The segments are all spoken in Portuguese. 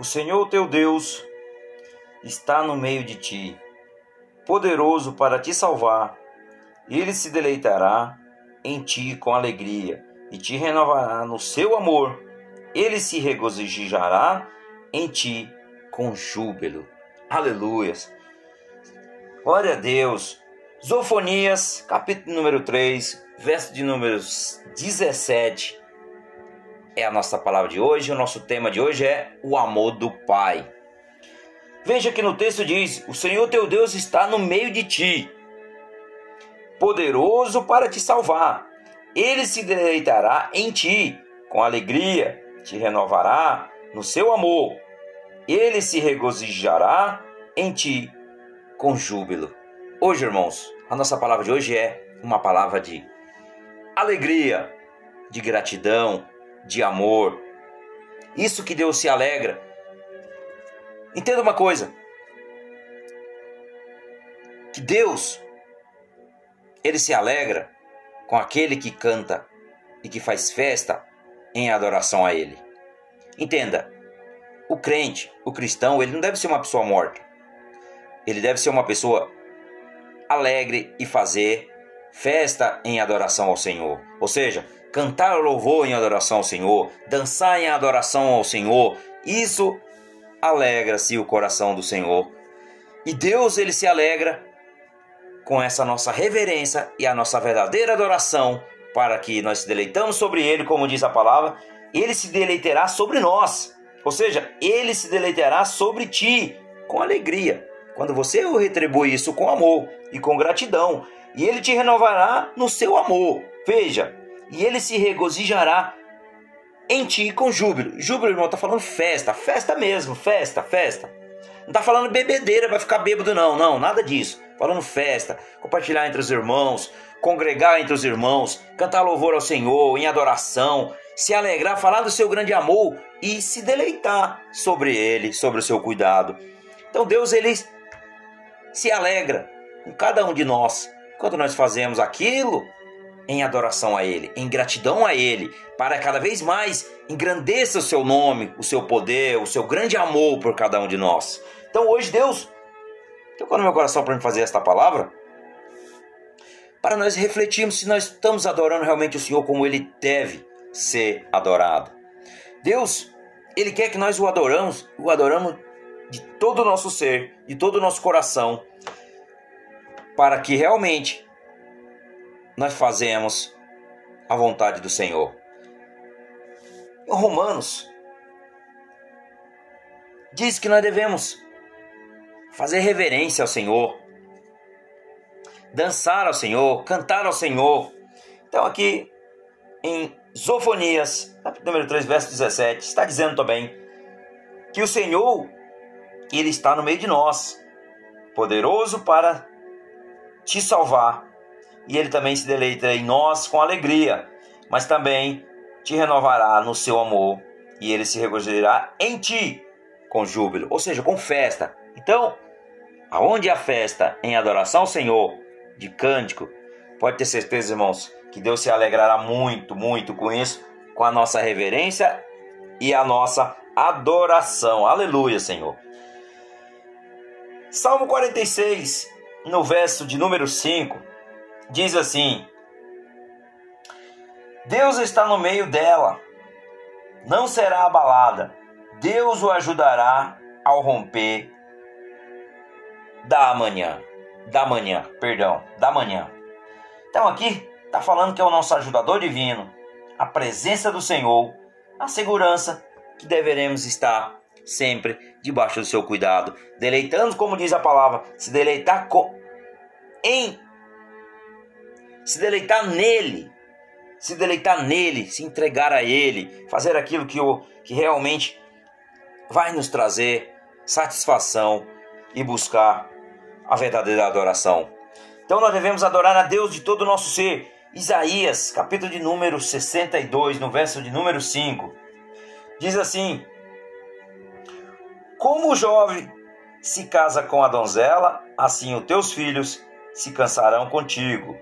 O Senhor teu Deus está no meio de ti, poderoso para te salvar. Ele se deleitará em ti com alegria e te renovará no seu amor. Ele se regozijará em ti com júbilo. Aleluias. Glória a Deus. Zofonias, capítulo número 3, verso de números 17. É a nossa palavra de hoje. O nosso tema de hoje é o amor do Pai. Veja que no texto diz: O Senhor teu Deus está no meio de ti, poderoso para te salvar. Ele se deleitará em ti com alegria, te renovará no seu amor. Ele se regozijará em ti com júbilo. Hoje, irmãos, a nossa palavra de hoje é uma palavra de alegria, de gratidão, de amor. Isso que Deus se alegra. Entenda uma coisa: que Deus ele se alegra com aquele que canta e que faz festa em adoração a ele. Entenda, o crente, o cristão, ele não deve ser uma pessoa morta. Ele deve ser uma pessoa alegre e fazer festa em adoração ao Senhor. Ou seja, cantar louvor em adoração ao Senhor, dançar em adoração ao Senhor. Isso alegra-se o coração do Senhor. E Deus ele se alegra com essa nossa reverência e a nossa verdadeira adoração, para que nós se deleitamos sobre ele, como diz a palavra, ele se deleitará sobre nós. Ou seja, ele se deleitará sobre ti com alegria. Quando você retribui isso com amor e com gratidão, e ele te renovará no seu amor. Veja, e ele se regozijará em ti com júbilo. Júbilo, irmão, tá falando festa, festa mesmo, festa, festa. Não tá falando bebedeira, vai ficar bêbado, não, não, nada disso. Falando festa, compartilhar entre os irmãos, congregar entre os irmãos, cantar louvor ao Senhor em adoração, se alegrar, falar do seu grande amor e se deleitar sobre ele, sobre o seu cuidado. Então Deus ele se alegra com cada um de nós quando nós fazemos aquilo em adoração a Ele, em gratidão a Ele, para cada vez mais engrandeça o seu nome, o seu poder, o seu grande amor por cada um de nós. Então hoje Deus tocou no meu coração para me fazer esta palavra, para nós refletirmos se nós estamos adorando realmente o Senhor como Ele deve ser adorado. Deus, Ele quer que nós o adoramos, o adoramos de todo o nosso ser, de todo o nosso coração, para que realmente nós fazemos a vontade do Senhor. Romanos diz que nós devemos fazer reverência ao Senhor, dançar ao Senhor, cantar ao Senhor. Então aqui em Zofonias, número 3, verso 17, está dizendo também que o Senhor ele está no meio de nós, poderoso para te salvar. E ele também se deleita em nós com alegria, mas também te renovará no seu amor, e ele se regozijará em ti com júbilo, ou seja, com festa. Então, aonde há festa em adoração ao Senhor, de cântico, pode ter certeza, irmãos, que Deus se alegrará muito, muito com isso, com a nossa reverência e a nossa adoração. Aleluia, Senhor. Salmo 46, no verso de número 5, diz assim: Deus está no meio dela, não será abalada. Deus o ajudará ao romper da manhã, da manhã, perdão, da manhã. Então aqui está falando que é o nosso ajudador divino, a presença do Senhor, a segurança que deveremos estar sempre debaixo do seu cuidado, deleitando, como diz a palavra, se deleitar com, em, se deleitar nele, se deleitar nele, se entregar a ele, fazer aquilo que, o, que realmente vai nos trazer satisfação e buscar a verdadeira adoração. Então nós devemos adorar a Deus de todo o nosso ser. Isaías, capítulo de número 62, no verso de número 5, diz assim: como o jovem se casa com a donzela, assim os teus filhos se cansarão contigo,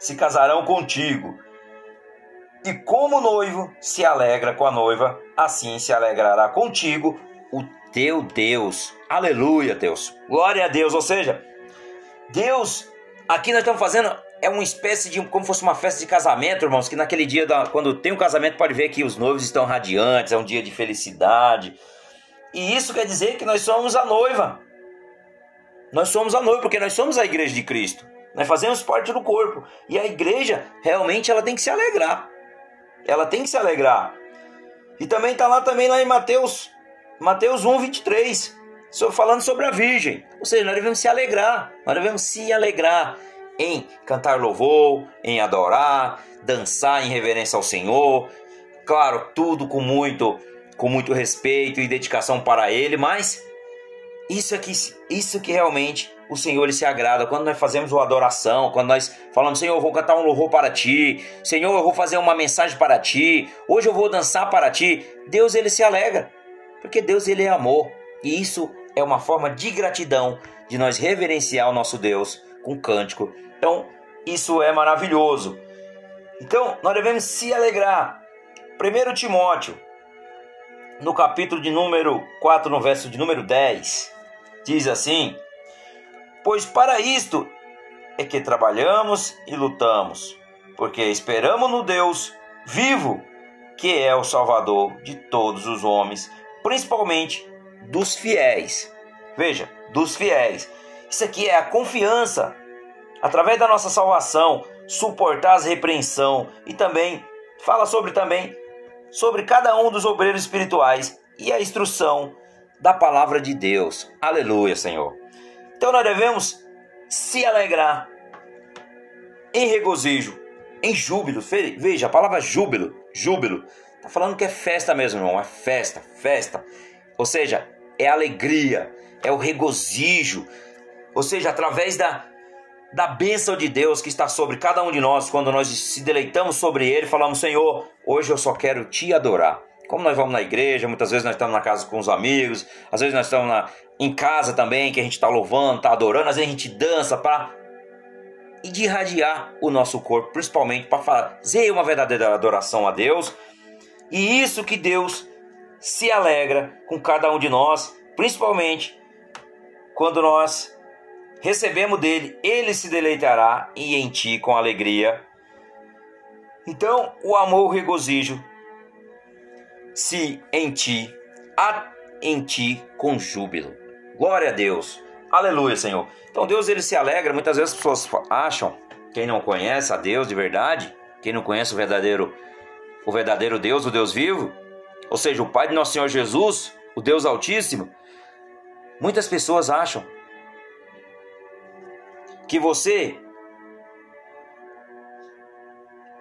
se casarão contigo. E como o noivo se alegra com a noiva, assim se alegrará contigo o teu Deus. Aleluia, Deus. Glória a Deus. Ou seja, Deus, aqui nós estamos fazendo é uma espécie de como fosse uma festa de casamento, irmãos, que naquele dia da, quando tem um casamento pode ver que os noivos estão radiantes, é um dia de felicidade. E isso quer dizer que nós somos a noiva. Nós somos a noiva porque nós somos a igreja de Cristo. Nós fazemos parte do corpo. E a igreja realmente ela tem que se alegrar. Ela tem que se alegrar. E também está lá também lá em Mateus, Mateus 1, 23, falando sobre a Virgem. Ou seja, nós devemos se alegrar. Nós devemos se alegrar em cantar louvor, em adorar, dançar em reverência ao Senhor. Claro, tudo com muito com muito respeito e dedicação para ele, mas isso é que, isso que realmente o Senhor ele se agrada. Quando nós fazemos uma adoração, quando nós falamos, Senhor, eu vou cantar um louvor para ti, Senhor, eu vou fazer uma mensagem para ti, hoje eu vou dançar para ti, Deus ele se alegra, porque Deus ele é amor. E isso é uma forma de gratidão de nós reverenciar o nosso Deus com cântico. Então, isso é maravilhoso. Então, nós devemos se alegrar. 1 Timóteo, no capítulo de número 4, no verso de número 10, diz assim: Pois para isto é que trabalhamos e lutamos, porque esperamos no Deus vivo, que é o Salvador de todos os homens, principalmente dos fiéis. Veja, dos fiéis. Isso aqui é a confiança, através da nossa salvação, suportar as repreensão e também fala sobre também sobre cada um dos obreiros espirituais e a instrução da palavra de Deus. Aleluia, Senhor. Então nós devemos se alegrar em regozijo, em júbilo. Veja, a palavra júbilo, júbilo, está falando que é festa mesmo, irmão, é festa, festa. Ou seja, é alegria, é o regozijo. Ou seja, através da, da bênção de Deus que está sobre cada um de nós, quando nós se deleitamos sobre Ele, falamos: Senhor, hoje eu só quero te adorar. Como nós vamos na igreja, muitas vezes nós estamos na casa com os amigos, às vezes nós estamos na, em casa também, que a gente está louvando, está adorando, às vezes a gente dança para e de irradiar o nosso corpo, principalmente para fazer uma verdadeira adoração a Deus. E isso que Deus se alegra com cada um de nós, principalmente quando nós recebemos dele, ele se deleitará e em ti com alegria. Então, o amor, o regozijo, se em ti, há em ti com júbilo. Glória a Deus. Aleluia, Senhor. Então Deus ele se alegra. Muitas vezes as pessoas acham, quem não conhece a Deus de verdade, quem não conhece o verdadeiro o verdadeiro Deus, o Deus vivo, ou seja, o Pai de nosso Senhor Jesus, o Deus Altíssimo, muitas pessoas acham que você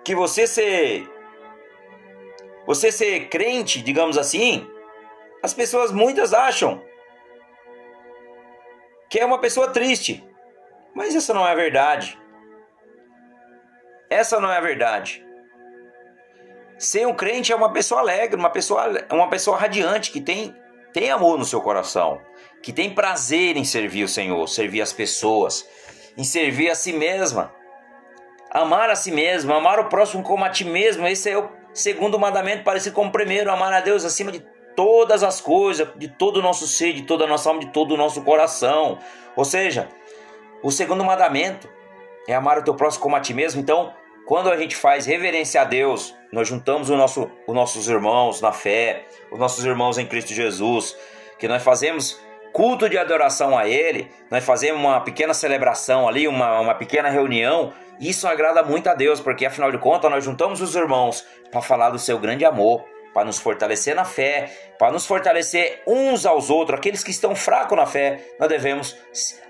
que você ser você ser crente, digamos assim, as pessoas muitas acham que é uma pessoa triste. Mas essa não é a verdade. Essa não é a verdade. Ser um crente é uma pessoa alegre, uma pessoa, uma pessoa radiante que tem, tem amor no seu coração, que tem prazer em servir o Senhor, servir as pessoas, em servir a si mesma. Amar a si mesmo, amar o próximo como a ti mesmo. Esse é o segundo mandamento, parecido com o primeiro: amar a Deus acima de todas as coisas, de todo o nosso ser, de toda a nossa alma, de todo o nosso coração. Ou seja, o segundo mandamento é amar o teu próximo como a ti mesmo. Então, quando a gente faz reverência a Deus, nós juntamos o nosso, os nossos irmãos na fé, os nossos irmãos em Cristo Jesus, que nós fazemos culto de adoração a Ele, nós fazemos uma pequena celebração ali, uma, uma pequena reunião. Isso agrada muito a Deus, porque afinal de contas nós juntamos os irmãos para falar do seu grande amor, para nos fortalecer na fé, para nos fortalecer uns aos outros, aqueles que estão fracos na fé, nós devemos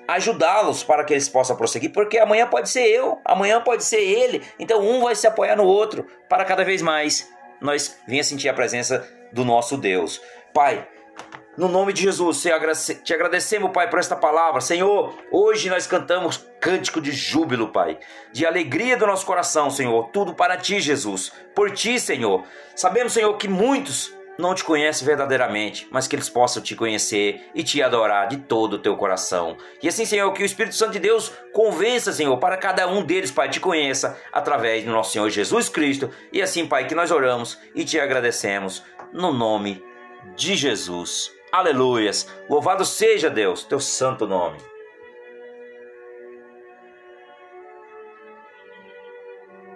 ajudá-los para que eles possam prosseguir, porque amanhã pode ser eu, amanhã pode ser ele, então um vai se apoiar no outro para cada vez mais nós venha sentir a presença do nosso Deus. Pai, no nome de Jesus, te agradecemos, Pai, por esta palavra. Senhor, hoje nós cantamos cântico de júbilo, Pai, de alegria do nosso coração, Senhor. Tudo para ti, Jesus. Por ti, Senhor. Sabemos, Senhor, que muitos não te conhecem verdadeiramente, mas que eles possam te conhecer e te adorar de todo o teu coração. E assim, Senhor, que o Espírito Santo de Deus convença, Senhor, para cada um deles, Pai, te conheça através do nosso Senhor Jesus Cristo. E assim, Pai, que nós oramos e te agradecemos no nome de Jesus. Aleluias! Louvado seja Deus, teu santo nome.